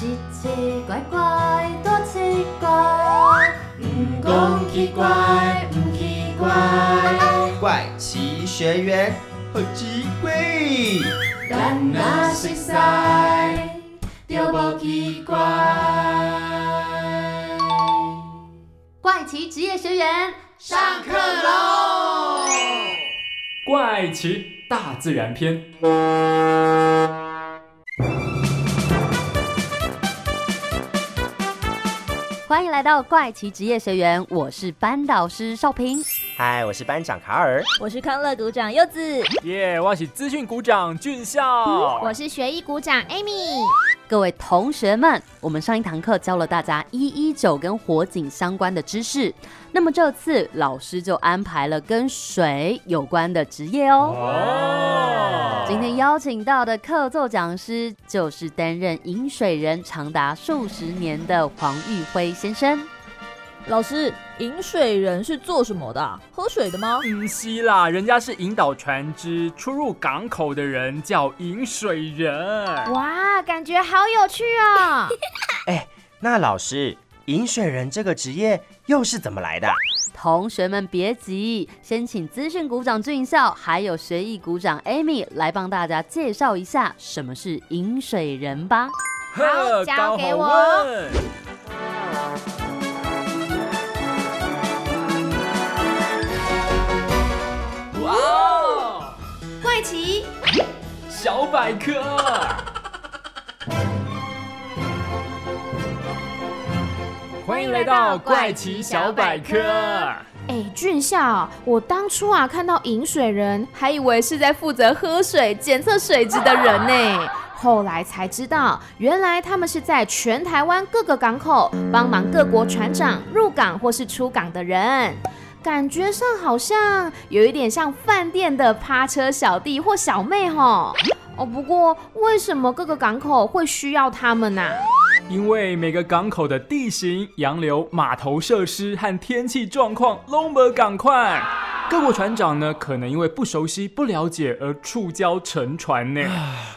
奇奇怪怪，多奇怪，唔讲奇怪，唔奇怪，怪奇学员好奇怪，咱若熟悉，就无奇怪。怪奇职业学员上课喽！怪奇大自然篇。欢迎来到怪奇职业学员，我是班导师邵平。嗨，我是班长卡尔，我是康乐股长柚子，耶，我是资讯股长俊孝，我是学艺股长 Amy。各位同学们，我们上一堂课教了大家一一九跟火警相关的知识，那么这次老师就安排了跟水有关的职业哦。哦，今天邀请到的客座讲师就是担任饮水人长达数十年的黄玉辉先生。老师，饮水人是做什么的啊？喝水的吗？嗯，西啦，人家是引导船只出入港口的人，叫引水人。哇，感觉好有趣哦！哎，那老师，饮水人这个职业又是怎么来的？同学们别急，先请资讯股长俊孝还有学艺股长 Amy 来帮大家介绍一下什么是饮水人吧。好交给我小百科。欢迎来到怪奇小百科。哎，俊孝，我当初啊看到饮水人，还以为是在负责喝水、检测水质的人呢。后来才知道，原来他们是在全台湾各个港口帮忙各国船长入港或是出港的人。感觉上好像有一点像饭店的趴车小弟或小妹吼。哦，不过为什么各个港口会需要他们呢、因为每个港口的地形、洋流、码头设施和天气状况都没赶快，各国船长呢可能因为不熟悉、不了解而触礁沉船呢，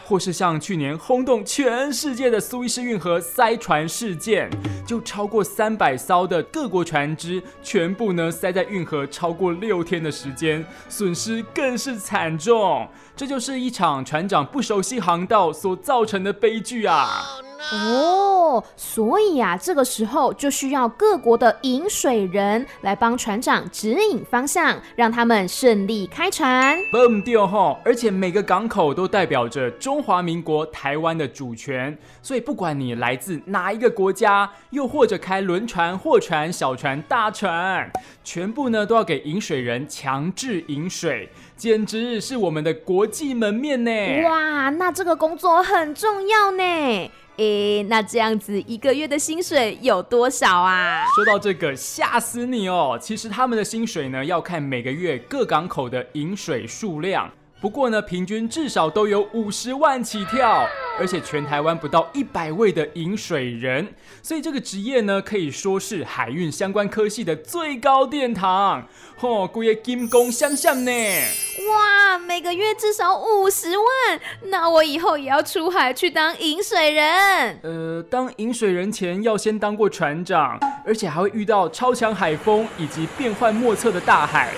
或是像去年轰动全世界的苏伊士运河塞船事件，就超过三百艘的各国船只全部呢塞在运河超过六天的时间，损失更是惨重。这就是一场船长不熟悉航道所造成的悲剧啊！哦，所以啊，这个时候就需要各国的引水人来帮船长指引方向，让他们顺利开船。蹦掉哈！而且每个港口都代表着中华民国台湾的主权，所以不管你来自哪一个国家，又或者开轮船、货船、小船、大船，全部呢都要给引水人强制引水，简直是我们的国际门面呢！哇，那这个工作很重要呢。诶，那这样子一个月的薪水有多少啊？说到这个，吓死你哦！其实他们的薪水呢，要看每个月各港口的饮水数量。不过呢，平均至少都有五十万起跳，而且全台湾不到一百位的饮水人，所以这个职业呢，可以说是海运相关科系的最高殿堂。吼，故业金工相向呢！哇，每个月至少五十万，那我以后也要出海去当饮水人。呃，当饮水人前要先当过船长，而且还会遇到超强海风以及变幻莫测的大海，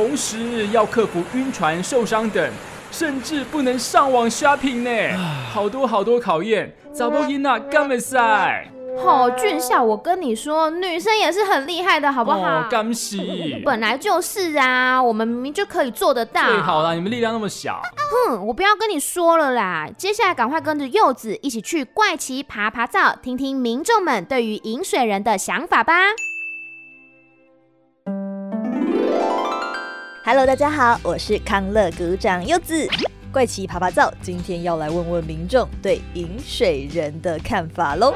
同时要克服晕船、受伤等，甚至不能上网 shopping 呢，好多好多考验。早不因娜干没赛，好、俊孝，我跟你说，女生也是很厉害的，好不好？哦，干喜，本来就是啊，我们明明就可以做得到。最好啦，你们力量那么小。哼，我不要跟你说了啦。接下来赶快跟着柚子一起去怪奇爬爬灶，听听民众们对于饮水人的想法吧。Hello，大家好，我是康乐股长柚子。怪奇爬爬灶，今天要来问问民众对饮水人的看法喽。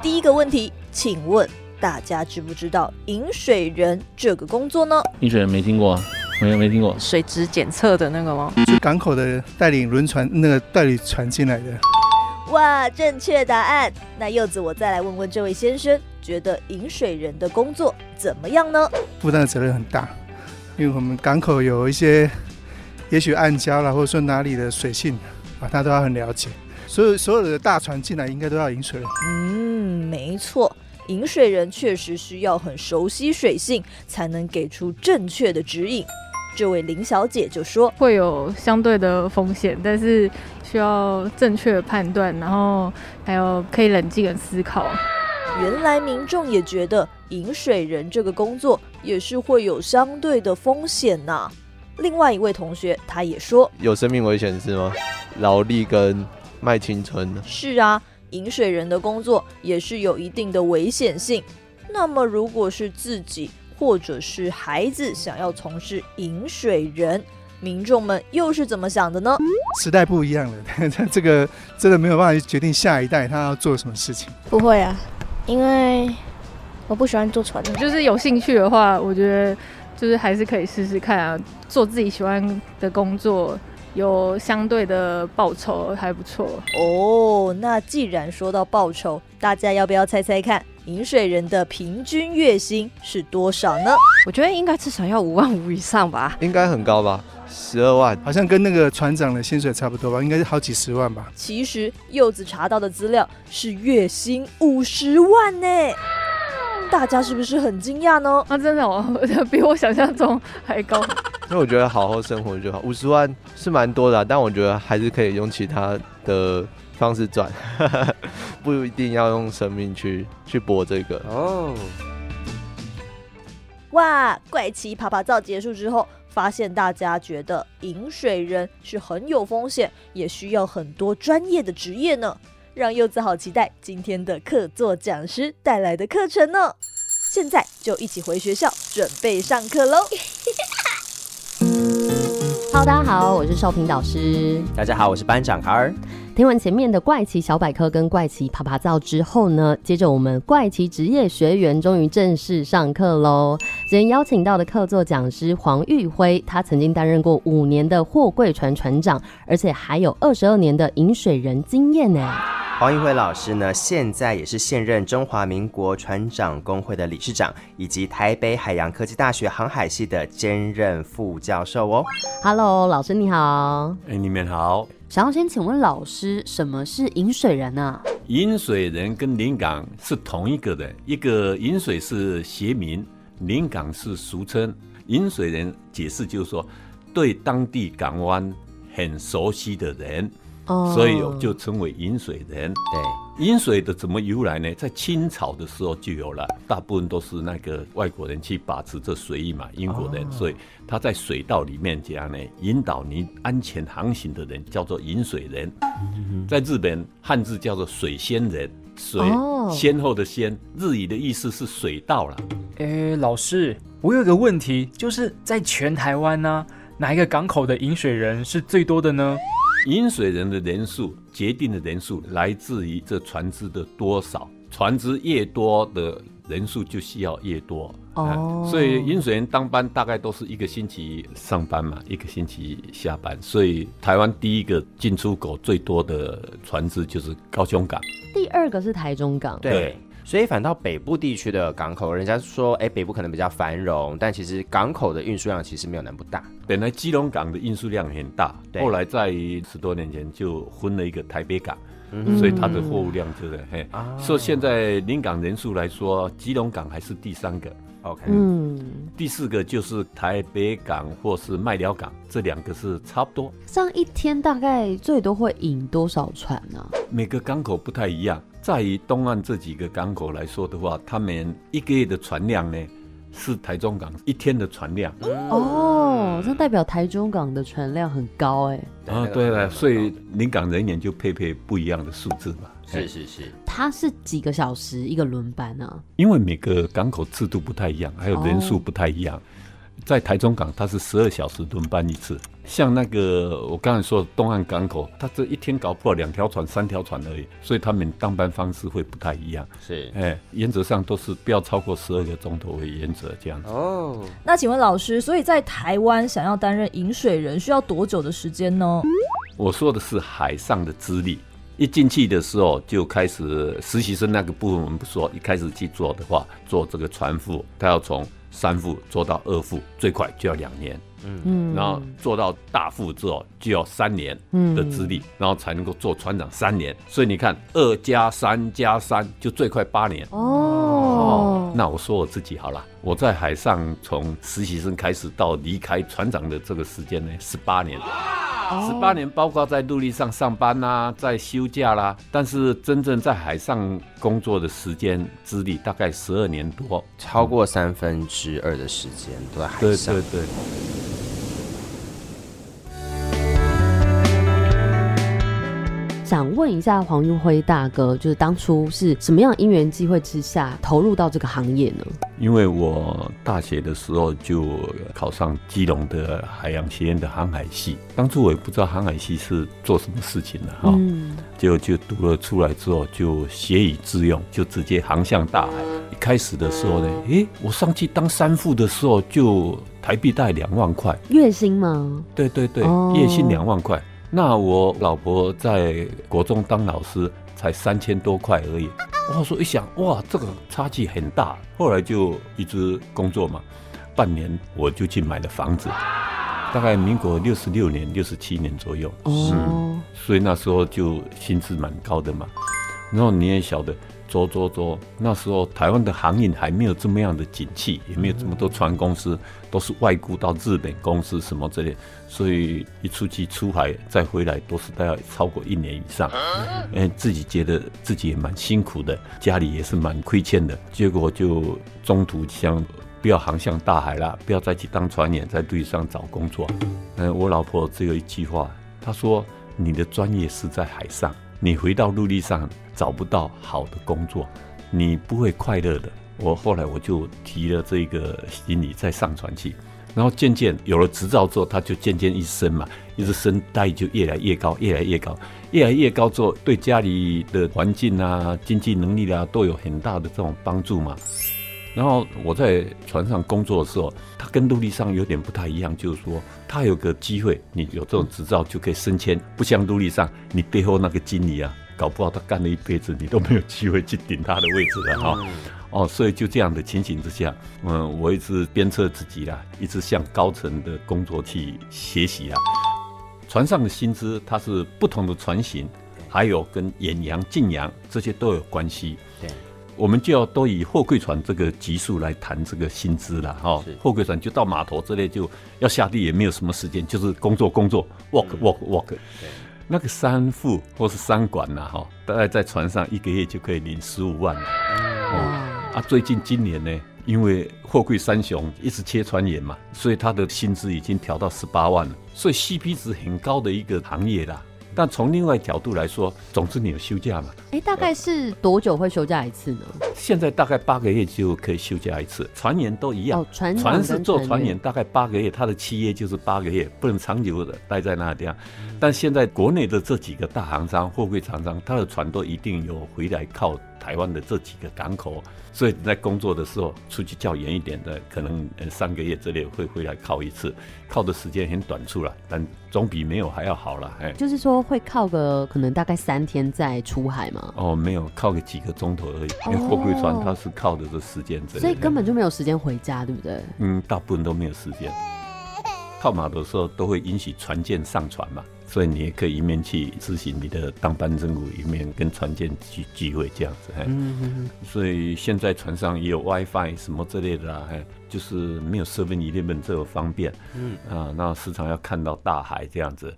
第一个问题，请问大家知不知道饮水人这个工作呢？饮水人没听过啊，没没听过。水质检测的那个吗？是港口的带领轮船那个带领船进来的，哇，正确答案。那柚子，我再来问问这位先生，觉得饮水人的工作怎么样呢？负担的责任很大，因为我们港口有一些，也许暗礁啦，或者说哪里的水性啊，他都要很了解，所有所有的大船进来应该都要饮水人。嗯，没错，饮水人确实需要很熟悉水性，才能给出正确的指引。这位林小姐就说，会有相对的风险，但是需要正确的判断，然后还有可以冷静的思考。原来民众也觉得饮水人这个工作也是会有相对的风险呐、另外一位同学他也说，有生命危险是吗？劳力跟卖青春的，是啊，饮水人的工作也是有一定的危险性。那么，如果是自己或者是孩子想要从事饮水人，民众们又是怎么想的呢？时代不一样了，这个真的没有办法决定下一代他要做什么事情。不会啊，因为我不喜欢坐船。就是有兴趣的话，我觉得就是还是可以试试看啊，做自己喜欢的工作，有相对的报酬还不错。哦，那既然说到报酬，大家要不要猜猜看，饮水人的平均月薪是多少呢？我觉得应该至少要五万五以上吧。应该很高吧？十二万，好像跟那个船长的薪水差不多吧，应该是好几十万吧。其实柚子查到的资料是月薪五十万呢，大家是不是很惊讶呢？啊，真的哦，比我想象中还高。因为我觉得好好生活就好。五十万是蛮多的啊、但我觉得还是可以用其他的方式赚，不一定要用生命去 去搏这个。哦，哇，怪奇爬爬照结束之后，发现大家觉得饮水人是很有风险，也需要很多专业的职业呢。让柚子好期待今天的客座讲师带来的课程呢。现在就一起回学校准备上课喽。Hello，大家好，我是少平导师。大家好，我是班长卡尔。听完前面的怪奇小百科跟怪奇啪啪照之后呢，接着我们怪奇职业学员终于正式上课喽。今天邀请到的客座讲师黄玉辉，他曾经担任过五年的货柜船船长，而且还有二十二年的饮水人经验呢。黄玉辉老师呢，现在也是现任中华民国船长工会的理事长，以及台北海洋科技大学航海系的兼任副教授哦。Hello，老师你好。哎，你们好。想要先请问老师，什么是饮水人啊？饮水人跟临港是同一个的，一个饮水是学名，临港是俗称。饮水人解释就是说，对当地港湾很熟悉的人，哦所以就称为饮水人。对，饮水的怎么由来呢？在清朝的时候就有了，大部分都是那个外国人去把持这水域嘛，英国人，哦所以他在水道里面讲呢，引导你安全航行的人叫做饮水人。在日本汉字叫做水仙人，水哦先后的先，日语的意思是水道了。诶，老师，我有个问题，就是在全台湾呢、哪一个港口的饮水人是最多的呢？饮水人的人数决定的人数来自于这船只的多少，船只越多的人数就需要越多。哦啊所以饮水人当班大概都是一个星期上班嘛，一个星期下班。所以台湾第一个进出口最多的船只就是高雄港。第二个是台中港。对。对所以反倒北部地区的港口，人家说，哎，北部可能比较繁荣，但其实港口的运输量其实没有南部大。本来基隆港的运输量很大，对。后来在十多年前就分了一个台北港，嗯。所以它的货物量就是嘿。啊。所以现在临港人数来说，基隆港还是第三个，OK，嗯，第四个就是台北港或是麦寮港，这两个是差不多。这样一天大概最多会引多少船呢、每个港口不太一样，在于东岸这几个港口来说的话，他们一个月的船量呢是台中港一天的船量。哦，这代表台中港的船量很高哎。啊，对了，所以临港人员就配备不一样的数字嘛。是是是，它是几个小时一个轮班呢、因为每个港口制度不太一样，还有人数不太一样。在台中港，它是十二小时轮班一次。像那个我刚才说的东岸港口，它这一天搞不好两条船、三条船而已，所以他们当班方式会不太一样。是哎，原则上都是不要超过十二个钟头为原则，这样子。哦。那请问老师，所以在台湾想要担任饮水人需要多久的时间呢？我说的是海上的资历。一进去的时候就开始实习生那个部分，我们不说，一开始去做的话，做这个船副，他要从三副做到二副，最快就要两年。嗯然后做到大副之后就要三年的资历，然后才能够做船长三年。所以你看，二加三加三就最快八年。哦，那我说我自己好了，我在海上从实习生开始到离开船长的这个时间呢，十八年。十八年，包括在陆地上上班啦、在休假啦，但是真正在海上工作的时间资历大概十二年多，超过三分之二的时间都在海对上。对对。想问一下黄运辉大哥，就是当初是什么样的因缘机会之下投入到这个行业呢？因为我大学的时候就考上基隆的海洋学院的航海系，当初我也不知道航海系是做什么事情的哈，嗯结果就读了出来之后就学以致用，就直接航向大海。一开始的时候呢，诶，我上去当三副的时候就台币大概两万块，月薪吗？对对对，哦月薪两万块。那我老婆在国中当老师才三千多块而已。我说一想，哇，这个差距很大。后来就一直工作嘛，半年我就去买了房子，大概民国六十六年、六十七年左右。哦，所以那时候就薪资蛮高的嘛。然后你也晓得，走走走，那时候台湾的航运还没有这么样的景气，也没有这么多船公司，都是外雇到日本公司什么之类，所以一出去出海再回来都是大概超过一年以上。嗯，自己觉得自己也蛮辛苦的，家里也是蛮亏欠的，结果就中途想不要航向大海啦，不要再去当船员，在陆地上找工作。嗯，我老婆只有一句话，她说：“你的专业是在海上，你回到陆地上找不到好的工作，你不会快乐的。”我后来我就提了这个行李再上船去，然后渐渐有了执照之后，他就渐渐一升嘛，一直升待遇就越来越高，越来越高，越来越高之后，对家里的环境啊、经济能力啊都有很大的这种帮助嘛。然后我在船上工作的时候，它跟陆地上有点不太一样，就是说它有个机会，你有这种执照就可以升迁，不像陆地上你背后那个经理啊，搞不好他干了一辈子，你都没有机会去顶他的位置了哈。哦，所以就这样的情形之下，嗯，我一直鞭策自己啦，一直向高层的工作去学习啊。船上的薪资它是不同的船型，还有跟远洋、近洋这些都有关系。对，我们就要都以货柜船这个级数来谈这个薪资了哈。货柜船就到码头之类就要下地，也没有什么时间，就是工作工作，work work work。那个三副或是三管呐、哈，大概在船上一个月就可以领十五万了。哦，啊，最近今年呢，因为货柜三雄一直切船员嘛，所以他的薪资已经调到十八万了，所以 CP 值很高的一个行业啦。但从另外角度来说，总之你有休假嘛，哎，大概是多久会休假一次呢？现在大概八个月就可以休假一次，船员都一样。哦船船是做船员，大概八个月，他的契约就是八个月，不能长久的待在那地方。但现在国内的这几个大航商、货柜厂商，他的船都一定有回来靠台湾的这几个港口，所以你在工作的时候出去较远一点的，可能呃三个月之内会回来靠一次，靠的时间很短促了，但总比没有还要好了，哎。就是说会靠个可能大概三天再出海嘛？哦，没有靠个几个钟头而已，因为货柜船它是靠的这时间之类的，所以根本就没有时间回家，对不对？嗯，大部分都没有时间。靠码头的时候都会允许船舰上船嘛，所以你也可以一面去执行你的当班任务，一面跟船舰聚聚会这样子。嗯嗯嗯所以现在船上也有 WiFi 什么之类的啦，哎，就是没有 Seven Eleven 这个方便。嗯啊，那时常要看到大海这样子。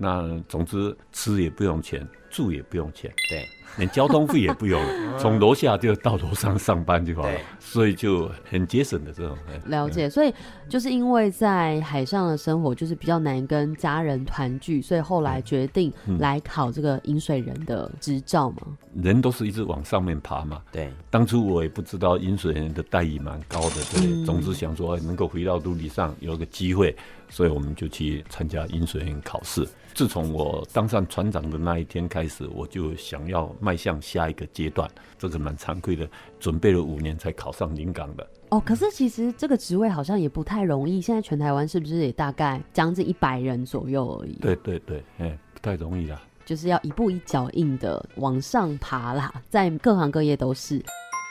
那总之吃也不用钱，住也不用钱，对，连交通费也不用，从楼下就到楼上上班就好了，所以就很节省的这种。哎了解，所以就是因为在海上的生活就是比较难跟家人团聚，所以后来决定嗯来考这个饮水人的执照嘛。人都是一直往上面爬嘛。对，当初我也不知道饮水人的待遇蛮高的，对，嗯总之想说哎能够回到陆地上有个机会，所以我们就去参加饮水人考试。自从我当上船长的那一天开始，我就想要迈向下一个阶段，这个蛮惭愧的，准备了五年才考上临港的。哦，可是其实这个职位好像也不太容易，现在全台湾是不是也大概将近一百人左右而已？对对对，哎，不太容易啦。就是要一步一脚印的往上爬啦，在各行各业都是。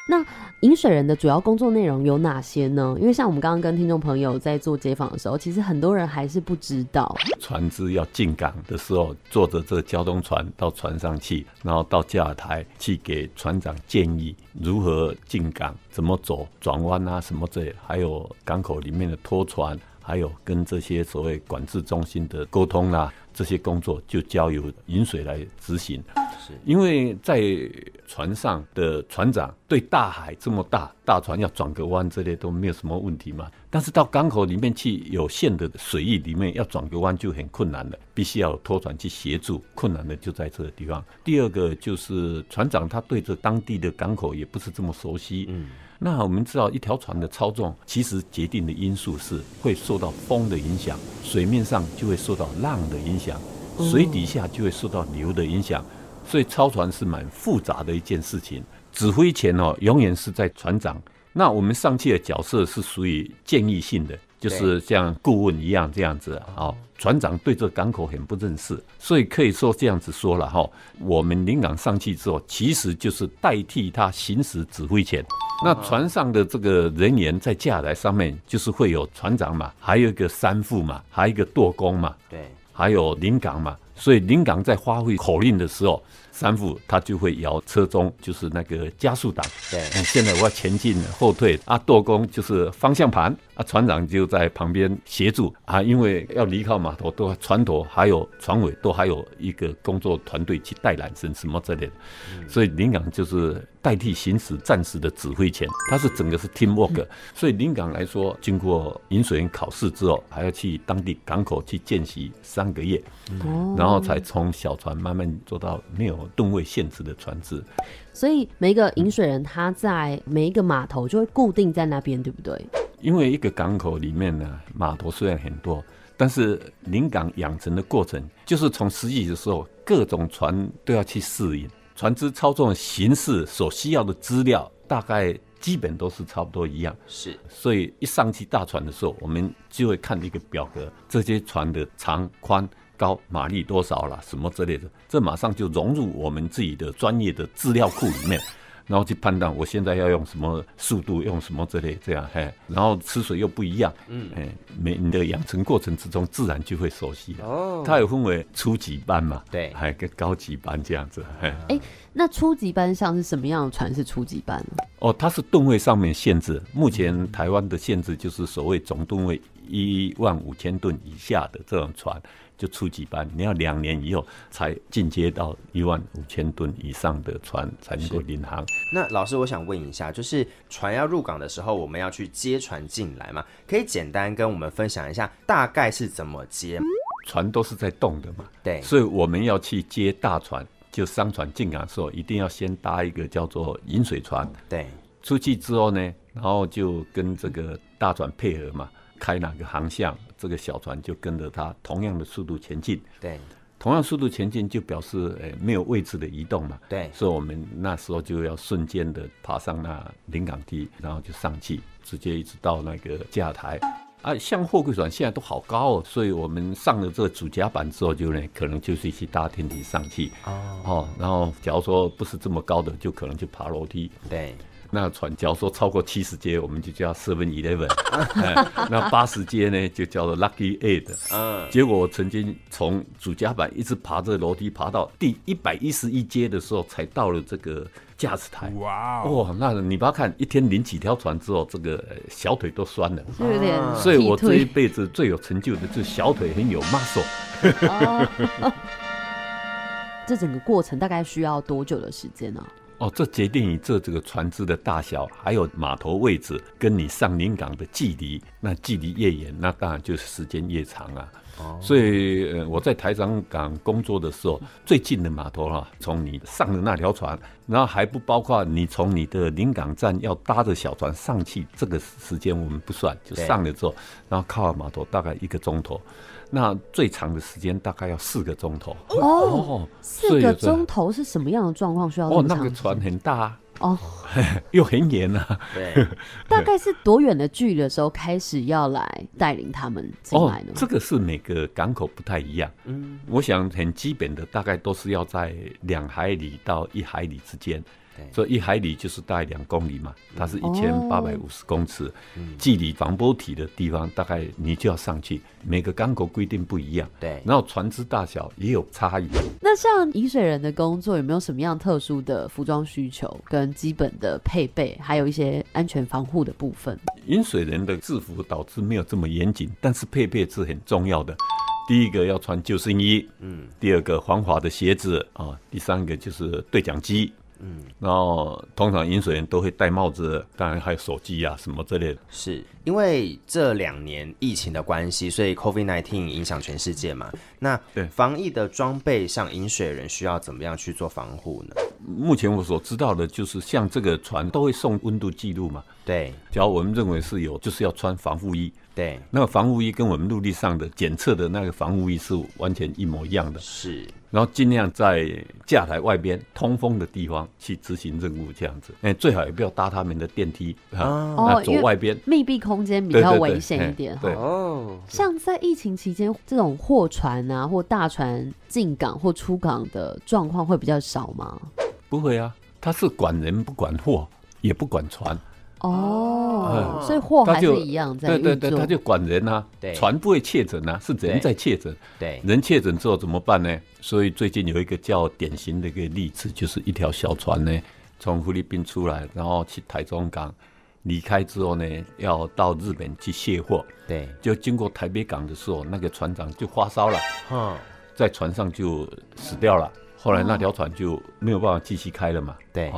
那引水人的主要工作内容有哪些呢？因为像我们刚刚跟听众朋友在做街访的时候，其实很多人还是不知道。船只要进港的时候，坐着这交通船到船上去，然后到架台去给船长建议如何进港、怎么走、转弯啊什么这，还有港口里面的拖船，还有跟这些所谓管制中心的沟通啦、这些工作就交由引水来执行。是因为在船上的船长对大海这么大，大船要转个弯之类都没有什么问题嘛。但是到港口里面去，有限的水域里面要转个弯就很困难了，必须要有拖船去协助。困难的就在这个地方。第二个就是船长他对这当地的港口也不是这么熟悉。嗯。那我们知道，一条船的操纵，其实决定的因素是会受到风的影响，水面上就会受到浪的影响，水底下就会受到流的影响，所以操船是蛮复杂的一件事情。指挥权哦，永远是在船长。那我们上去的角色是属于建议性的，就是像顾问一样这样子啊。船长对这港口很不认识，所以可以说这样子说了哈。我们临港上去之后，其实就是代替他行使指挥权。那船上的这个人员在架台上面，就是会有船长嘛，还有一个三副嘛，还有一个舵工嘛，对，还有临港嘛。所以临港在发挥口令的时候，三副他就会摇车中，就是那个加速档。对，现在我要前进后退。啊，舵工就是方向盘。啊，船长就在旁边协助。啊，因为要离开码头，都船头还有船尾都还有一个工作团队去带缆绳什么之类的，所以临港就是代替行使暂时的指挥权，它是整个是 team work。所以临港来说，经过饮水员考试之后，还要去当地港口去见习三个月，然后才从小船慢慢做到没有吨位限制的船只。所以每一个饮水人他在每一个码头就会固定在那边，对不对？因为一个港口里面呢，码头虽然很多，但是临港养成的过程，就是从实际的时候，各种船都要去适应，船只操纵形式所需要的资料，大概基本都是差不多一样。是，所以一上去大船的时候，我们就会看一个表格，这些船的长宽。高马力多少了，什么之类的，这马上就融入我们自己的专业的资料库里面，然后去判断我现在要用什么速度，用什么之类这样，嘿，然后吃水又不一样，嗯，哎，每你的养成过程之中，自然就会熟悉了。哦，它有分为初级班嘛，对，还有个高级班这样子，嘿。哎，那初级班上是什么样的船是初级班呢？哦，它是吨位上面限制，目前台湾的限制就是所谓总吨位一万五千吨以下的这种船。就初级班，你要两年以后才进阶到一万五千吨以上的船才能够领航。那老师，我想问一下，就是船要入港的时候，我们要去接船进来嘛？可以简单跟我们分享一下，大概是怎么接？船都是在动的嘛？对，所以我们要去接大船，就商船进港的时候，一定要先搭一个叫做引水船。对，出去之后呢，然后就跟这个大船配合嘛。开哪个航向，这个小船就跟着它同样的速度前进。对，同样速度前进就表示诶没有位置的移动嘛。对，所以我们那时候就要瞬间的爬上那临港梯，然后就上去，直接一直到那个架台。啊，像货柜船现在都好高哦，所以我们上了这个主甲板之后，就呢可能就是去搭天梯上去。哦，哦，然后假如说不是这么高的，就可能就爬楼梯。对。那船，假如说超过七十阶，我们就叫 Seven Eleven。那八十阶呢，就叫做 Lucky Eight。嗯，结果我曾经从主甲板一直爬着楼梯，爬到第一百一十一阶的时候，才到了这个驾驶台。哇哦！那你不要看一天领几条船之后，这个小腿都酸了，有点。所以我这一辈子最有成就的，就是小腿很有 muscle。这整个过程大概需要多久的时间呢？哦，这决定你这这个船只的大小，还有码头位置，跟你上临港的距离。那距离越远，那当然就是时间越长啊。哦，所以呃，我在台港港工作的时候，最近的码头哈，从你上的那条船，然后还不包括你从你的临港站要搭着小船上去，这个时间我们不算，就上了之后，然后靠码头大概一个钟头。那最长的时间大概要四个钟头哦，四个钟头是什么样的状况需要？哦，那个船很大哦，又很远啊。对，大概是多远的距离的时候开始要来带领他们进来呢？这个是每个港口不太一样。嗯，我想很基本的大概都是要在两海里到一海里之间。所以一海里就是大概两公里嘛，它是一千八百五十公尺，嗯距离防波堤的地方大概你就要上去，每个港口规定不一样，对，然后船只大小也有差异。那像饮水人的工作有没有什么样特殊的服装需求跟基本的配备，还有一些安全防护的部分？饮水人的制服导致没有这么严谨，但是配备是很重要的。第一个要穿救生衣，嗯，第二个防滑的鞋子啊，第三个就是对讲机，嗯，然后通常饮水人都会戴帽子，当然还有手机啊什么之类的。是因为这两年疫情的关系，所以 COVID-19 影响全世界嘛。那对防疫的装备上，饮水人需要怎么样去做防护呢？目前我所知道的就是，像这个船都会送温度记录嘛。对，只要我们认为是有，就是要穿防护衣。对，那个防护衣跟我们陆地上的检测的那个防护衣是完全一模一样的。是，然后尽量在架台外边通风的地方去执行任务，这样子。哎，最好也不要搭他们的电梯啊，哦走外边，密闭空间比较危险一点。对哦，像在疫情期间，这种货船啊或大船进港或出港的状况会比较少吗？不会啊，他是管人不管货，也不管船。哦，所以货还是一样在对对对，他就管人啊，船不会确诊啊，是人在确诊。对，人确诊之后怎么办呢？所以最近有一个较典型的一个例子，就是一条小船呢，从菲律宾出来，然后去台中港，离开之后呢，要到日本去卸货。对，就经过台北港的时候，那个船长就发烧了，嗯，在船上就死掉了。后来那条船就没有办法继续开了嘛。对。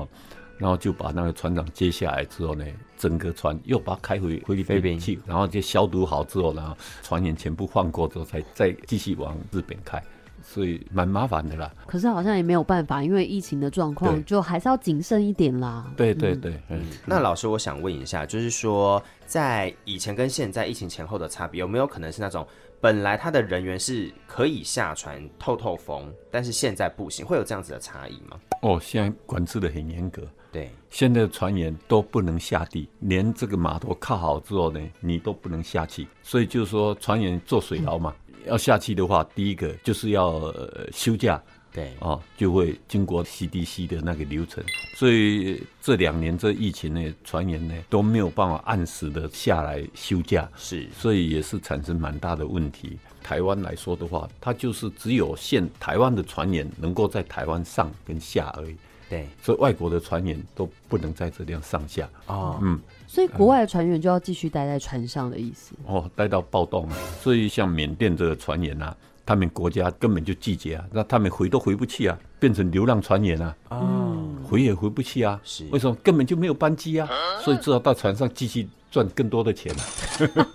然后就把那个船长接下来之后呢，整个船又把它开回菲律宾去，然后就消毒好之后，然后船员全部换过之后，才再继续往日本开，所以蛮麻烦的啦。可是好像也没有办法，因为疫情的状况，就还是要谨慎一点啦。对对对，嗯。那老师，我想问一下，就是说，在以前跟现在疫情前后的差别，有没有可能是那种本来他的人员是可以下船透透风，但是现在不行，会有这样子的差异吗？哦，现在管制的很严格。对，现在的船员都不能下地，连这个码头靠好之后呢，你都不能下去。所以就是说，船员做水牢嘛，要下去的话，第一个就是要、呃、休假，对，哦，就会经过 CDC 的那个流程。所以这两年这疫情呢，船员呢都没有办法按时的下来休假，是，所以也是产生蛮大的问题。台湾来说的话，它就是只有限台湾的船员能够在台湾上跟下而已。对，所以外国的船员都不能在这样上下哦。嗯，所以国外的船员就要继续待在船上的意思。哦，待到暴动啊！所以像缅甸这个船员啊，他们国家根本就拒绝啊，那他们回都回不去啊，变成流浪船员啊。哦，回也回不去啊。是为什么？根本就没有班机啊，所以只好到船上继续赚更多的钱。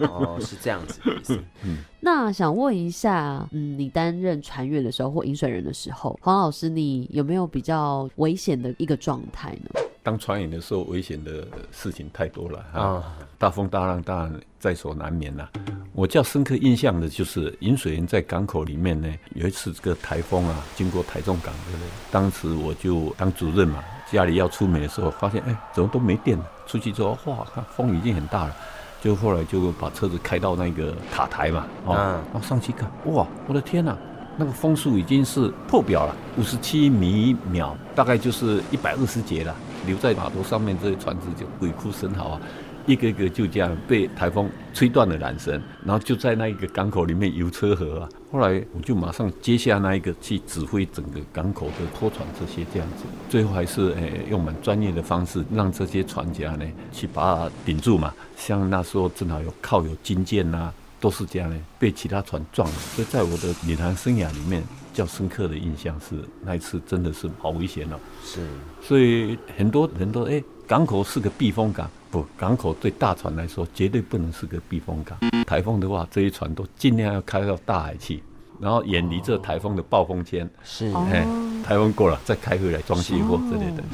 哦，是这样子的意思。嗯。那想问一下，嗯，你担任船员的时候或饮水人的时候，黄老师，你有没有比较危险的一个状态呢？当船员的时候，危险的事情太多了啊，大风大浪当然在所难免啦。我较深刻印象的就是饮水员在港口里面呢，有一次这个台风啊，经过台中港的，当时我就当主任嘛，家里要出门的时候，发现哎，怎么都没电了？出去之后，哇，看风已经很大了。就后来就把车子开到那个塔台嘛，哦，然后上去看，哇，我的天呐，那个风速已经是破表了，五十七米秒，大概就是一百二十节了。留在码头上面这些船只就鬼哭神嚎啊，一个一个就这样被台风吹断了缆绳，然后就在那一个港口里面游车河啊。后来我就马上接下那一个去指挥整个港口的拖船这些这样子，最后还是诶用蛮专业的方式让这些船家呢去把它顶住嘛。像那时候正好有靠有军舰呐、啊，都是这样呢，被其他船撞了。所以在我的领航生涯里面，较深刻的印象是那一次真的是好危险哦。是，所以很多人都哎，港口是个避风港，不，港口对大船来说绝对不能是个避风港。台风的话，这些船都尽量要开到大海去，然后远离这台风的暴风圈。是，哎，台风过了再开回来装卸货之类的。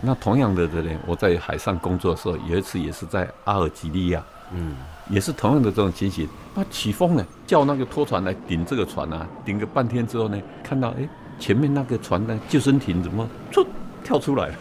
那同样的的呢，我在海上工作的时候，有一次也是在阿尔及利亚，嗯，也是同样的这种情形。那起风了，叫那个拖船来顶这个船啊，顶个半天之后呢，看到哎，前面那个船的救生艇怎么出跳出来了？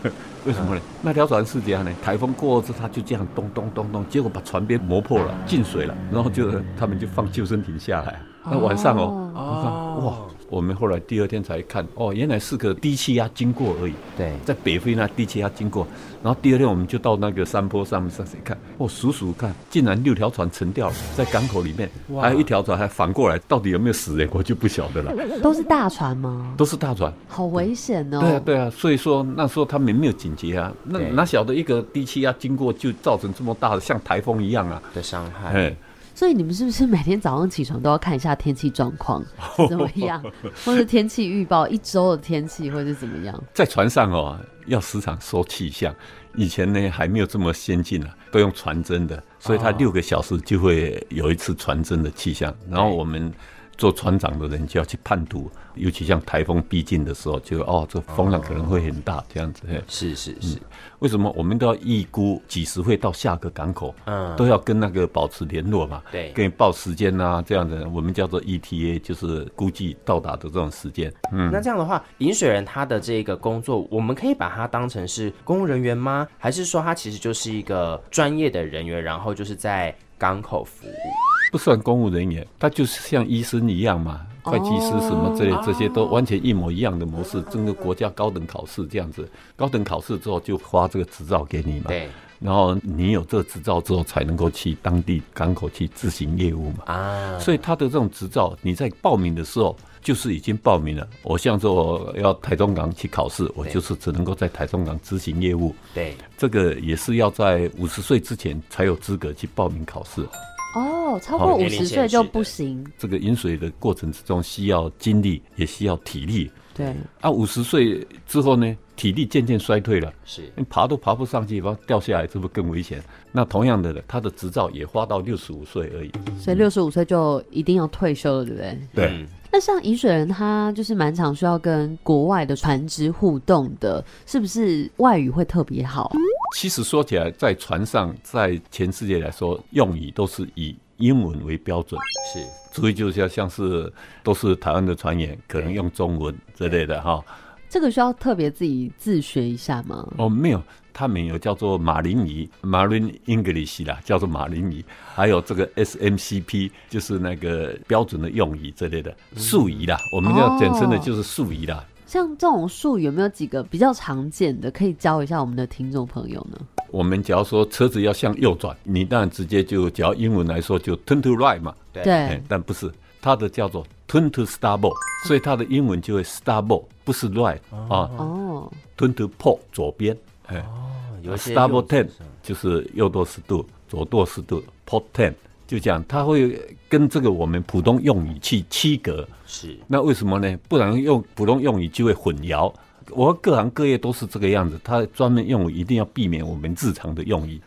为什么呢？那条船是这样呢？台风过后之后，它就这样咚咚咚咚，结果把船边磨破了，进水了，然后就他们就放救生艇下来。那晚上哦，我看哇，我们后来第二天才看，哦，原来是个低气压经过而已。对，在北非那低气压经过，然后第二天我们就到那个山坡上面上去看，哦，数数看，竟然六条船沉掉了，在港口里面，哇还有一条船还反过来，到底有没有死人，我就不晓得了。都是大船吗？都是大船。好危险哦！对啊，对啊，所以说那时候他们没有警觉啊，那哪晓得一个低气压经过就造成这么大的像台风一样啊的伤害。哎，所以你们是不是每天早上起床都要看一下天气状况 怎么样，或是天气预报一周的天气，或是怎么样？在船上哦，要时常收气象。以前呢还没有这么先进啊，都用传真的，所以它哦六个小时就会有一次传真的气象，然后我们。做船长的人就要去判读，尤其像台风逼近的时候，就哦，这风浪可能会很大，这样子。嘿是是是，为什么我们都要预估几时会到下个港口？嗯都要跟那个保持联络嘛。对跟你报时间啊，这样子，我们叫做 ETA，就是估计到达的这种时间。嗯，那这样的话，饮水人他的这个工作，我们可以把它当成是公务人员吗？还是说他其实就是一个专业的人员，然后就是在港口服务？不算公务人员，他就是像医生一样嘛，哦会计师什么之类，这些都完全一模一样的模式，整个国家高等考试这样子，高等考试之后就发这个执照给你嘛。对。然后你有这个执照之后，才能够去当地港口去执行业务嘛。啊，所以他的这种执照，你在报名的时候就是已经报名了。我像说我要台中港去考试，我就是只能够在台中港执行业务。对，这个也是要在五十岁之前才有资格去报名考试。哦，超过五十岁就不行。这个饮水的过程之中，需要精力，也需要体力。对，啊，五十岁之后呢，体力渐渐衰退了，是你爬都爬不上去，然后掉下来，这不更危险？那同样的，他的执照也花到六十五岁而已。所以六十五岁就一定要退休了，对不对？对。那像饮水人，他就是蛮常需要跟国外的船只互动的，是不是外语会特别好？其实说起来，在船上，在全世界来说，用语都是以英文为标准。是，所以就像像是都是台湾的船员，可能用中文之类的哈。这个需要特别自己自学一下吗？哦，没有，他们有叫做马林语 （Marine English） 啦，叫做马林语，还有这个 SMCP，就是那个标准的用语之类的术语啦，我们要简称的就是术语啦。像这种术语有没有几个比较常见的，可以教一下我们的听众朋友呢？我们只要说车子要向右转，你当然直接就，只要英文来说就 turn to right 嘛。对但不是，它的叫做 turn to starboard，所以它的英文就会 starboard，不是 right 啊。哦，turn to port 左边，哎，有一些 starboard 用 ten 就是右舵十度，左舵十度，port ten 就这样，它会跟这个我们普通用语去区隔。是，那为什么呢？不然用普通用语就会混淆。我各行各业都是这个样子，它专门用语一定要避免我们日常的用语。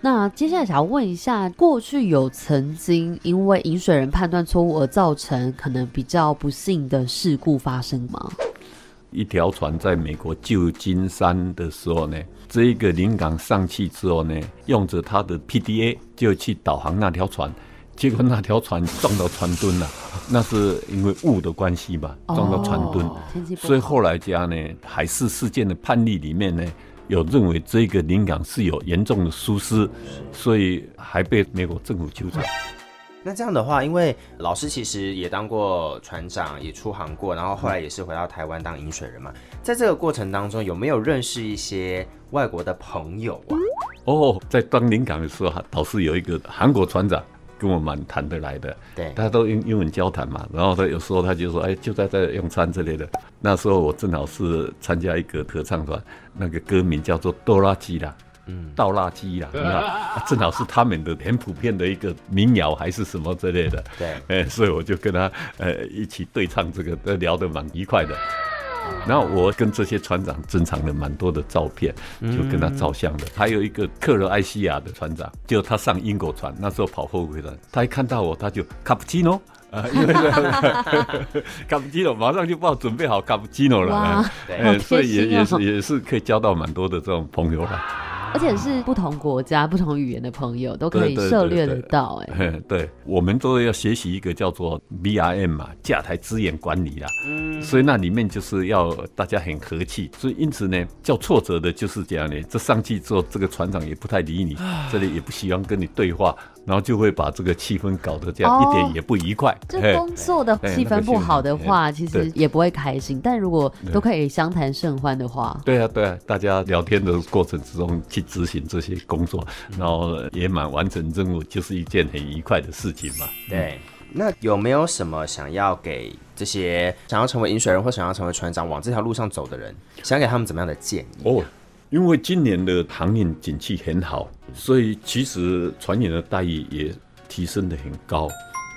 那接下来想要问一下，过去有曾经因为饮水人判断错误而造成可能比较不幸的事故发生吗？一条船在美国旧金山的时候呢，这一个临港上去之后呢，用着他的 PDA 就去导航那条船，结果那条船撞到船墩了，那是因为雾的关系吧，撞到船墩，所以后来家呢，海事事件的判例里面呢，有认为这个临港是有严重的疏失，所以还被美国政府纠正。那这样的话，因为老师其实也当过船长，也出航过，然后后来也是回到台湾当饮水人嘛。在这个过程当中，有没有认识一些外国的朋友啊？哦，在当临港的时候，老师有一个韩国船长跟我蛮谈得来的，对他都用英文交谈嘛，然后他有时候他就说，哎，就在这用餐之类的。那时候我正好是参加一个合唱团，那个歌名叫做《哆啦鸡》啦。嗯，倒垃圾啦，那、啊正好是他们的很普遍的一个民谣还是什么之类的，对，哎，所以我就跟他呃一起对唱这个，都聊得蛮愉快的。然后我跟这些船长珍藏了蛮多的照片，就跟他照相的。还有一个克罗埃西亚的船长，就他上英国船，那时候跑货柜船，他一看到我，他就卡布奇诺。啊，因为卡布奇诺马上就帮我准备好卡布奇诺了，哇所以也也是也是可以交到蛮多的这种朋友了。而且是不同国家、不同语言的朋友都可以涉猎得到、哎，对，我们都要学习一个叫做 BRM 嘛，架台资源管理啦。嗯所以那里面就是要大家很和气，所以因此呢，叫挫折的就是这样呢。这上去之后，这个船长也不太理你，这里也不喜欢跟你对话，然后就会把这个气氛搞得这样、一点也不愉快。这工作的哎气氛不好的话，哎其实也不会开心。但如果都可以相谈甚欢的话，对啊，对啊，大家聊天的过程之中去执行这些工作，然后也蛮完成任务，就是一件很愉快的事情嘛。对，那有没有什么想要给这些想要成为饮水人或想要成为船长往这条路上走的人，想给他们怎么样的建议？哦，因为今年的航运景气很好，所以其实船员的待遇也提升的很高。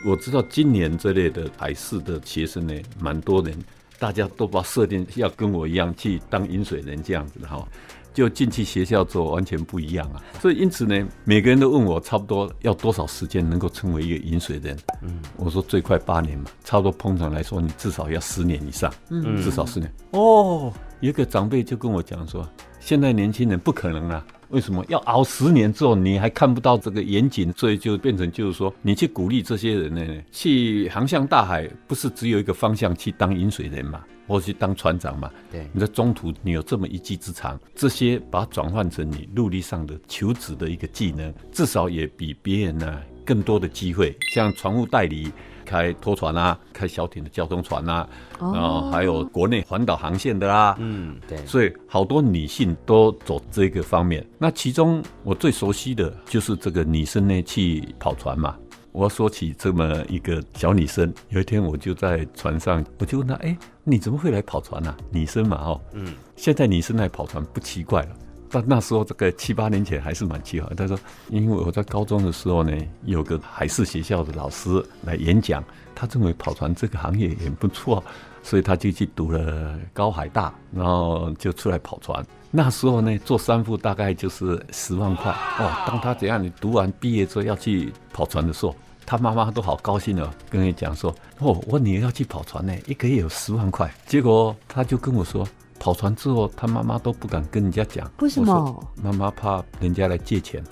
我知道今年这类的海事的学生呢，蛮多人，大家都把设定要跟我一样去当饮水人这样子的哈。就进去学校做完全不一样啊，所以因此呢，每个人都问我差不多要多少时间能够成为一个饮水人。嗯，我说最快八年嘛，差不多通常来说，你至少要十年以上，嗯至少十年。哦，有一个长辈就跟我讲说，现在年轻人不可能啊。为什么要熬十年之后你还看不到这个远景？所以就变成就是说，你去鼓励这些人呢，去航向大海，不是只有一个方向去当饮水人嘛，或去当船长嘛？对，你在中途你有这么一技之长，这些把它转换成你陆地上的求职的一个技能，至少也比别人呢更多的机会，像船务代理。开拖船啊，开小艇的交通船啊，哦然后还有国内环岛航线的啦、嗯，对，所以好多女性都走这个方面。那其中我最熟悉的就是这个女生呢去跑船嘛。我要说起这么一个小女生，有一天我就在船上，我就问她：“哎，你怎么会来跑船啊？女生嘛，哦，嗯，现在女生来跑船不奇怪了。”但那时候这个七八年前还是蛮奇怪。他说，因为我在高中的时候呢，有个海事学校的老师来演讲，他认为跑船这个行业也不错，所以他就去读了高海大，然后就出来跑船。那时候呢，做三副大概就是十万块哦。当他怎样，你读完毕业之后要去跑船的时候，他妈妈都好高兴哦，跟你讲说，哦，我女儿要去跑船呢，一个月有十万块。结果他就跟我说。跑船之后，他妈妈都不敢跟人家讲。为什么？妈妈怕人家来借钱。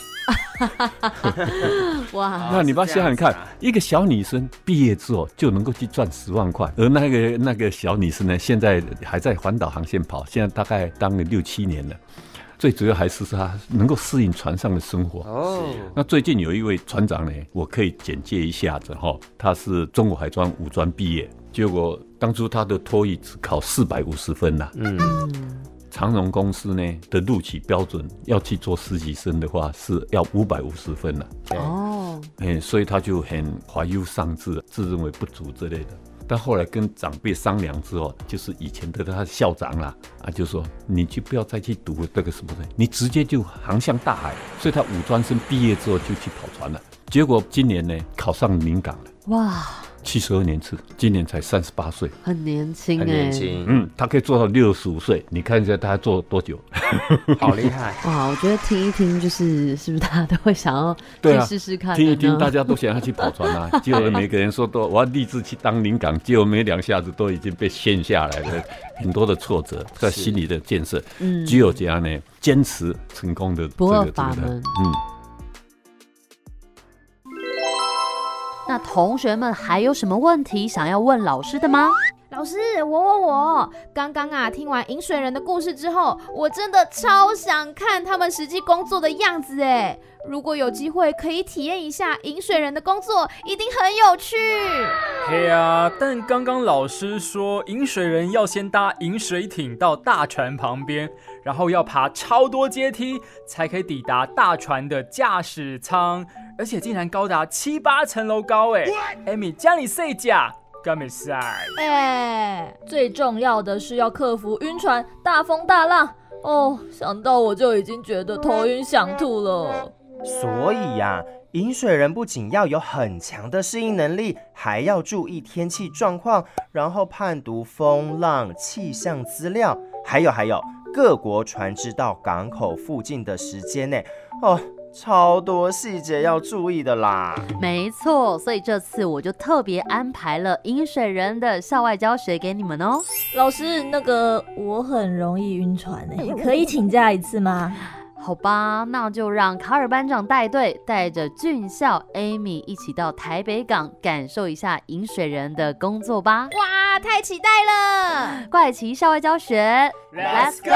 哇！那你把想想看，一个小女生毕业之后就能够去赚十万块，而那个那个小女生呢，现在还在环岛航线跑，现在大概当了六七年了。最主要还是他能够适应船上的生活。哦，那最近有一位船长呢，我可以简介一下子哈，他是中国海专五专毕业，结果当初他的托育只考四百五十分呐。嗯，长荣公司呢的录取标准要去做实习生的话是要五百五十分呐。哦，哎，所以他就很怀忧丧志，自认为不足之类的。但后来跟长辈商量之后，就是以前的他的校长啦，啊，就说你就不要再去读这个什么的，你直接就航向大海。所以他五专生毕业之后就去跑船了。结果今年呢考上临港了，哇，七十二年次，今年才三十八岁，很年轻很哎，年轻，嗯，他可以做到六十五岁，你看一下他做多久？好厉害。哇，我觉得听一听，就是是不是大家都会想要去试试看？听一听，大家都想要去跑船啊。结果每个人说都我要立志去当领港，结果没两下子都已经被陷下来了，很多的挫折在心理的建设。嗯只有这样呢，坚持成功的不二这个这个的法门嗯。那同学们还有什么问题想要问老师的吗？老师，我我我，刚刚啊听完饮水人的故事之后，我真的超想看他们实际工作的样子哎！如果有机会可以体验一下饮水人的工作，一定很有趣。嘿呀、但刚刚老师说，饮水人要先搭饮水艇到大船旁边，然后要爬超多阶梯，才可以抵达大船的驾驶舱，而且竟然高达七八层楼高哎！艾米，叫你睡甲，干没事啊？哎，最重要的是要克服晕船、大风大浪。哦，想到我就已经觉得头晕想吐了。所以呀、饮水人不仅要有很强的适应能力，还要注意天气状况，然后判读风浪、气象资料，还有还有各国船只到港口附近的时间内，哦，超多细节要注意的啦。没错，所以这次我就特别安排了饮水人的校外教学给你们哦。老师，那个我很容易晕船哎，可以请假一次吗？好吧，那就让卡尔班长带队，带着俊校 Amy 一起到台北港感受一下饮水人的工作吧。哇，太期待了！怪奇校外教学 Let's go！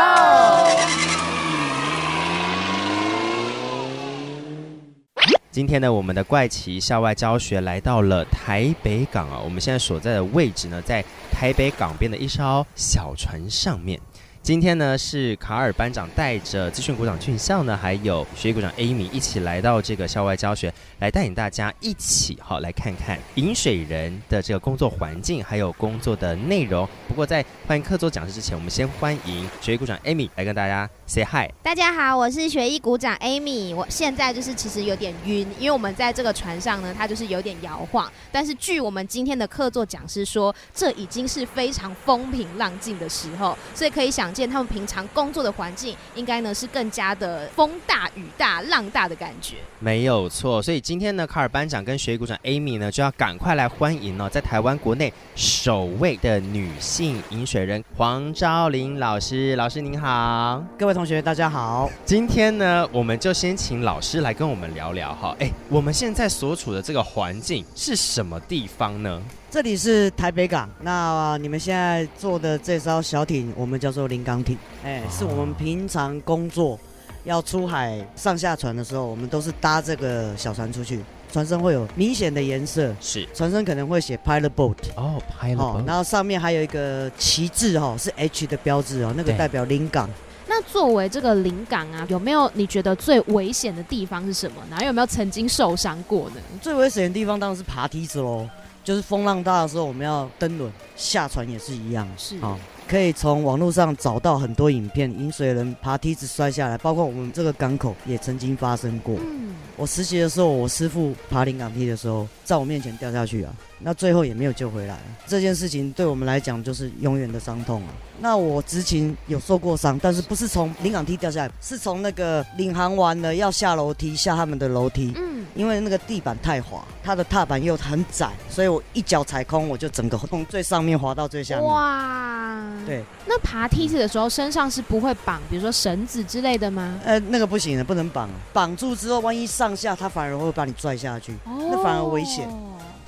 今天呢，我们的怪奇校外教学来到了台北港啊，我们现在所在的位置呢，在台北港边的一艘小船上面。今天呢，是卡尔班长带着资讯股长俊孝呢，还有学习股长 Amy 一起来到这个校外教学，来带领大家一起哈来看看饮水人的这个工作环境，还有工作的内容。不过在欢迎客座讲师之前，我们先欢迎学习股长 Amy 来跟大家 say hi。大家好，我是学艺鼓掌 Amy。我现在就是其实有点晕，因为我们在这个船上呢，它就是有点摇晃。但是据我们今天的客座讲师说，这已经是非常风平浪静的时候，所以可以想见他们平常工作的环境应该呢是更加的风大雨大浪大的感觉。没有错，所以今天呢，卡尔班长跟学艺鼓掌 Amy 呢，就要赶快来欢迎哦，在台湾国内首位的女性饮水人黄昭玲老师。老师您好，各位同学大家好。今天呢，我们就先请老师来跟我们聊聊哈。哎，我们现在所处的这个环境是什么地方呢？这里是台北港，那你们现在坐的这艘小艇，我们叫做临港艇。哎，是我们平常工作要出海上下船的时候，我们都是搭这个小船出去。船身会有明显的颜色，是船身可能会写 pilot boat 哦，pilot boat，然后上面还有一个旗帜哈，是 H 的标志哦，那个代表临港。那作为这个临港啊，有没有你觉得最危险的地方是什么？然后有没有曾经受伤过呢？最危险的地方当然是爬梯子喽，就是风浪大的时候我们要登轮下船也是一样，是啊。可以从网络上找到很多影片，饮水人爬梯子摔下来，包括我们这个港口也曾经发生过。嗯，我实习的时候，我师傅爬临港梯的时候，在我面前掉下去啊，那最后也没有救回来。这件事情对我们来讲就是永远的伤痛啊。那我执勤有受过伤，但是不是从临港梯掉下来，是从那个领航完了要下楼梯下他们的楼梯。嗯，因为那个地板太滑，它的踏板又很窄，所以我一脚踩空，我就整个 从最上面滑到最下面。哇！对，那爬梯子的时候身上是不会绑，比如说绳子之类的吗？呃，那个不行的，不能绑。绑住之后，万一上下，它反而会把你拽下去，那反而危险。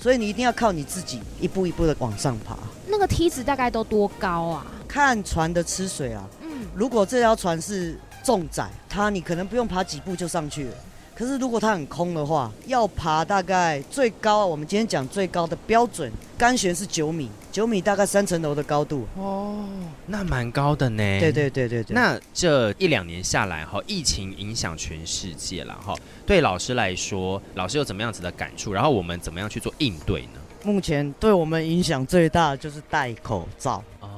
所以你一定要靠你自己一步一步的往上爬。那个梯子大概都多高啊？看船的吃水啊。嗯，如果这条船是重载，它你可能不用爬几步就上去了。可是如果它很空的话，要爬大概最高，我们今天讲最高的标准干悬是九米，九米大概三层楼的高度。哦，那蛮高的呢。对对对对对。那这一两年下来哈，疫情影响全世界了哈。对老师来说，老师有怎么样子的感触？然后我们怎么样去做应对呢？目前对我们影响最大的就是戴口罩。哦。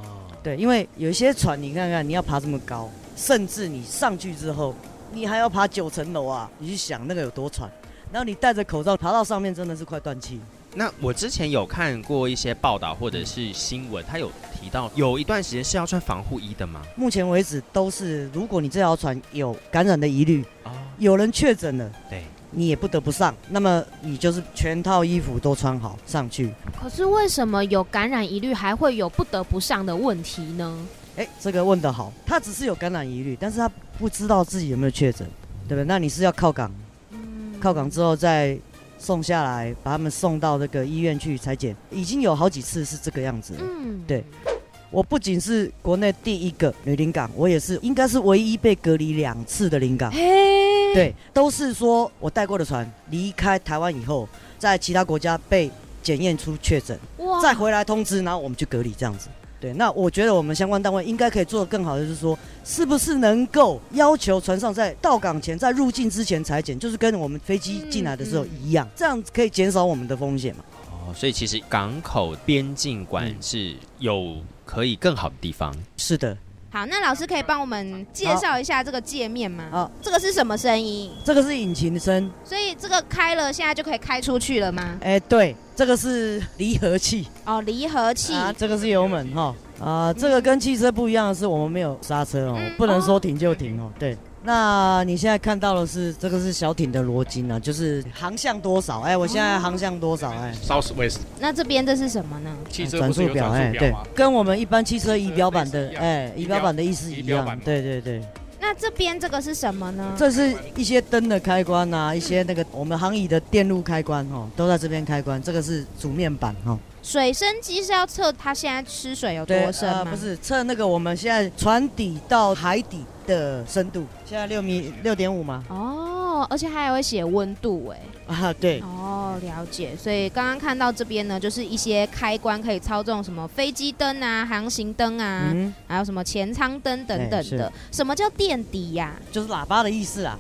对，因为有一些船，你看看你要爬这么高，甚至你上去之后。你还要爬九层楼啊！你去想那个有多喘，然后你戴着口罩爬到上面，真的是快断气。那我之前有看过一些报道或者是新闻，他有提到有一段时间是要穿防护衣的吗？目前为止都是，如果你这条船有感染的疑虑，有人确诊了，对，你也不得不上，那么你就是全套衣服都穿好上去。可是为什么有感染疑虑还会有不得不上的问题呢？哎，这个问得好，他只是有感染疑虑，但是他不知道自己有没有确诊，对不对？那你是要靠港，靠港之后再送下来，把他们送到那个医院去裁剪，已经有好几次是这个样子。嗯，对，我不仅是国内第一个女领港，我也是应该是唯一被隔离两次的领港。对，都是说我带过的船离开台湾以后，在其他国家被检验出确诊，再回来通知，然后我们去隔离这样子。对，那我觉得我们相关单位应该可以做的更好的，就是说，是不是能够要求船上在到港前、在入境之前裁剪，就是跟我们飞机进来的时候一样，这样可以减少我们的风险嘛？哦，所以其实港口边境管制有可以更好的地方。是的。好，那老师可以帮我们介绍一下这个界面吗？哦，这个是什么声音？这个是引擎声。所以这个开了，现在就可以开出去了吗？哎，对，这个是离合器。哦，离合器。啊，这个是油门哈。啊，这个跟汽车不一样的是，我们没有刹车哦，不能说停就停哦。对。那你现在看到的是这个是小艇的罗金啊，就是航向多少？哎，我现在航向多少？哎，South West。那这边这是什么呢？汽车转速表，哎，对，跟我们一般汽车仪表板的，哎，仪表板的意思一样。对对对。那这边这个是什么呢？这是一些灯的开关呐，一些那个我们航椅的电路开关哦，都在这边开关。这个是主面板哈。水深机是要测它现在吃水有多深吗？不是，测那个我们现在船底到海底的深度，现在六米六点五吗？哦。哦，而且还会写温度哎。啊，对。哦，了解。所以刚刚看到这边呢，就是一些开关可以操纵什么飞机灯啊、航行灯啊，嗯还有什么前舱灯等等的。什么叫垫底呀？就是喇叭的意思啊。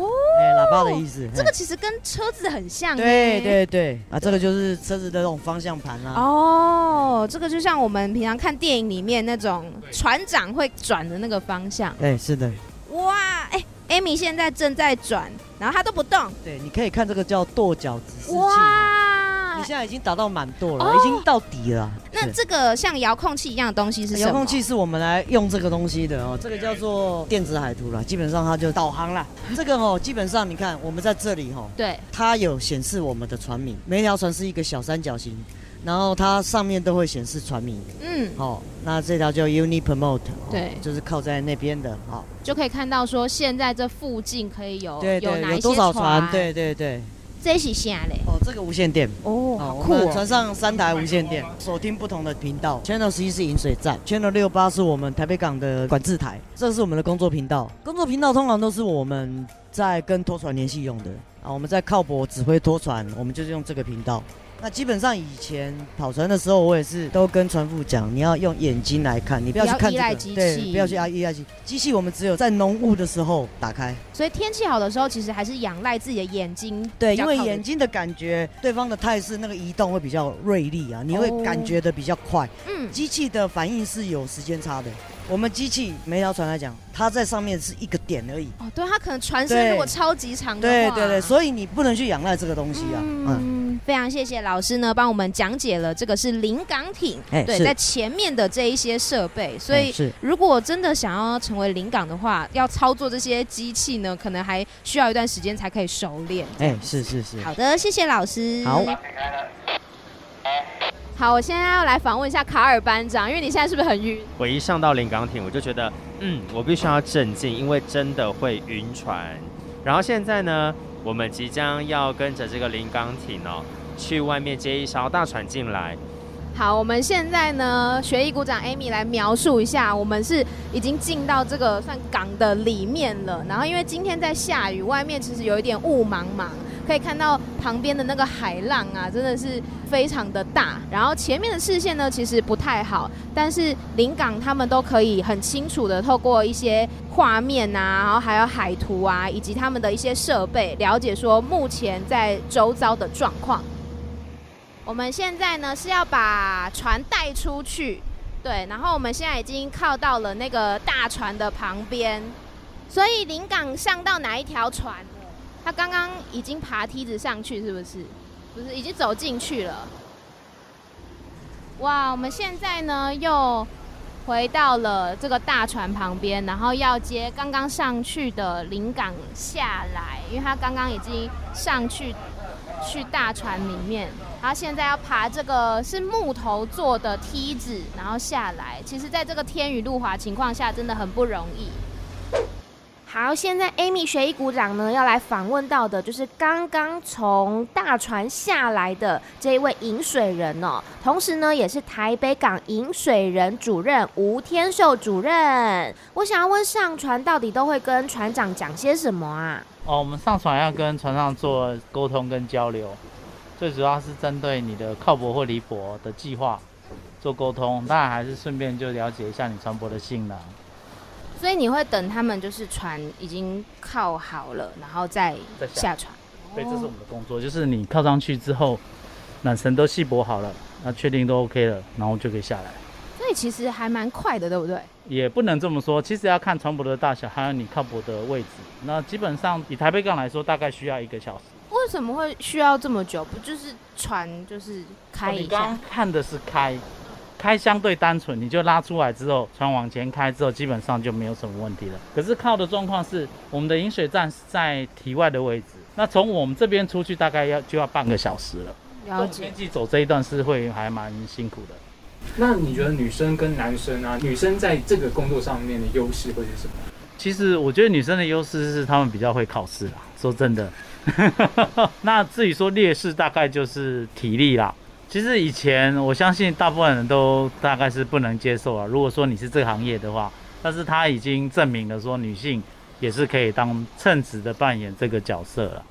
哦，哎，喇叭的意思。这个其实跟车子很像。对。对对，啊，这个就是车子的那种方向盘啦。哦，这个就像我们平常看电影里面那种船长会转的那个方向。哎，是的。哇，哎，Amy 现在正在转，然后他都不动。对，你可以看这个叫跺脚指示器。哇，你现在已经达到满舵了，哦已经到底了。那这个像遥控器一样的东西是什么？遥控器是我们来用这个东西的哦，这个叫做电子海图了，基本上它就导航啦。这个哦，基本上你看我们在这里哦，对，它有显示我们的船名，每一条船是一个小三角形，然后它上面都会显示船名。嗯，哦，那这条叫 Uni Promote，、哦、对就是靠在那边的，好、就可以看到说现在这附近可以有对对，哪一些有多少船？对对对。这是啥嘞？哦，这个无线电哦，好酷哦！船上三台无线电，锁定不同的频道。Channel 十一是饮水站，Channel 六八是我们台北港的管制台，这是我们的工作频道。工作频道通常都是我们在跟拖船联系用的啊，我们在靠泊指挥拖船，我们就是用这个频道。那基本上以前跑船的时候，我也是都跟船夫讲，你要用眼睛来看，你不要去看、这个、不要依赖机对，器不要去依赖机机器，我们只有在浓雾的时候打开。所以天气好的时候，其实还是仰赖自己的眼睛。对，因为眼睛的感觉，对方的态势那个移动会比较锐利啊，你会哦感觉的比较快。嗯，机器的反应是有时间差的。我们机器每条船来讲，它在上面是一个点而已。哦，对，它可能船身如果超级长的话，对对对，所以你不能去仰赖这个东西啊。嗯，嗯，非常谢谢老师呢，帮我们讲解了这个是临港艇，对，哎是在前面的这一些设备，所以如果真的想要成为临港的话，要操作这些机器呢，可能还需要一段时间才可以熟练。哎，是是是。好的，谢谢老师。好。好，我现在要来访问一下卡尔班长，因为你现在是不是很晕？我一上到临港艇，我就觉得，嗯，我必须要镇静，因为真的会晕船。然后现在呢，我们即将要跟着这个临港艇哦，去外面接一艘大船进来。好，我们现在呢，学艺股长 Amy 来描述一下，我们是已经进到这个算港的里面了。然后因为今天在下雨，外面其实有一点雾茫茫，可以看到旁边的那个海浪啊，真的是非常的大。然后前面的视线呢，其实不太好，但是临港他们都可以很清楚的透过一些画面啊，然后还有海图啊，以及他们的一些设备，了解说目前在周遭的状况。我们现在呢是要把船带出去，对，然后我们现在已经靠到了那个大船的旁边，所以临港上到哪一条船？他刚刚已经爬梯子上去，是不是？不是，已经走进去了。哇，我们现在呢又回到了这个大船旁边，然后要接刚刚上去的临港下来，因为他刚刚已经上去去大船里面，然后现在要爬这个是木头做的梯子，然后下来。其实，在这个天雨路滑情况下，真的很不容易。好，现在 Amy 学艺鼓掌呢要来访问到的，就是刚刚从大船下来的这一位饮水人哦，同时呢也是台北港饮水人主任吴天寿主任。我想要问，上船到底都会跟船长讲些什么啊？哦，我们上船要跟船上做沟通跟交流，最主要是针对你的靠泊或离泊的计划做沟通，当然还是顺便就了解一下你船舶的性能。所以你会等他们就是船已经靠好了，然后再再下船。对，这是我们的工作，就是你靠上去之后，缆绳都细泊好了，那确定都 OK 了，然后就可以下来。所以其实还蛮快的，对不对？也不能这么说，其实要看船舶的大小，还有你靠泊的位置。那基本上以台北港来说，大概需要一个小时。为什么会需要这么久？不就是船就是开一下哦你刚刚？看的是开，开相对单纯，你就拉出来之后，船往前开之后，基本上就没有什么问题了。可是靠的状况是，我们的饮水站是在体外的位置，那从我们这边出去大概要就要半个小时了。了解天气走这一段是会还蛮辛苦的。那你觉得女生跟男生啊，女生在这个工作上面的优势会是什么？其实我觉得女生的优势是她们比较会考试啦，说真的。那至于说劣势，大概就是体力啦。其实以前我相信大部分人都大概是不能接受啊。如果说你是这个行业的话，但是他已经证明了说女性也是可以当称职的扮演这个角色了。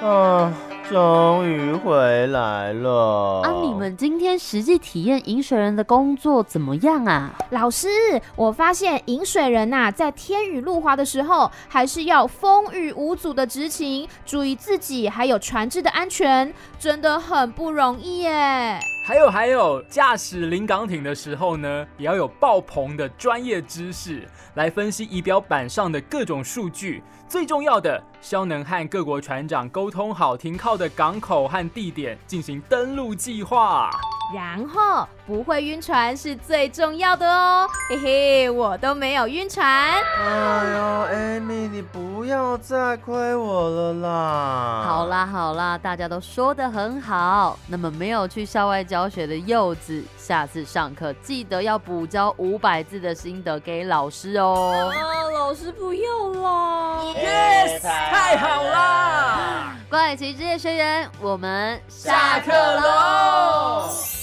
嗯，终于回来了！啊，你们今天实际体验饮水人的工作怎么样啊？老师，我发现饮水人呐、在天雨路滑的时候，还是要风雨无阻的执勤，注意自己还有船只的安全，真的很不容易耶。还有还有，驾驶临港艇的时候呢，也要有爆棚的专业知识来分析仪表板上的各种数据。最重要的是要能和各国船长沟通好停靠的港口和地点，进行登陆计划。然后不会晕船是最重要的哦，嘿嘿，我都没有晕船。哎呦艾米你不要再亏我了啦！好啦好啦，大家都说的很好。那么没有去校外教学的柚子，下次上课记得要补交五百字的心得给老师哦。啊，老师不要啦 Yes，太好啦！怪奇职业学员，我们下课喽。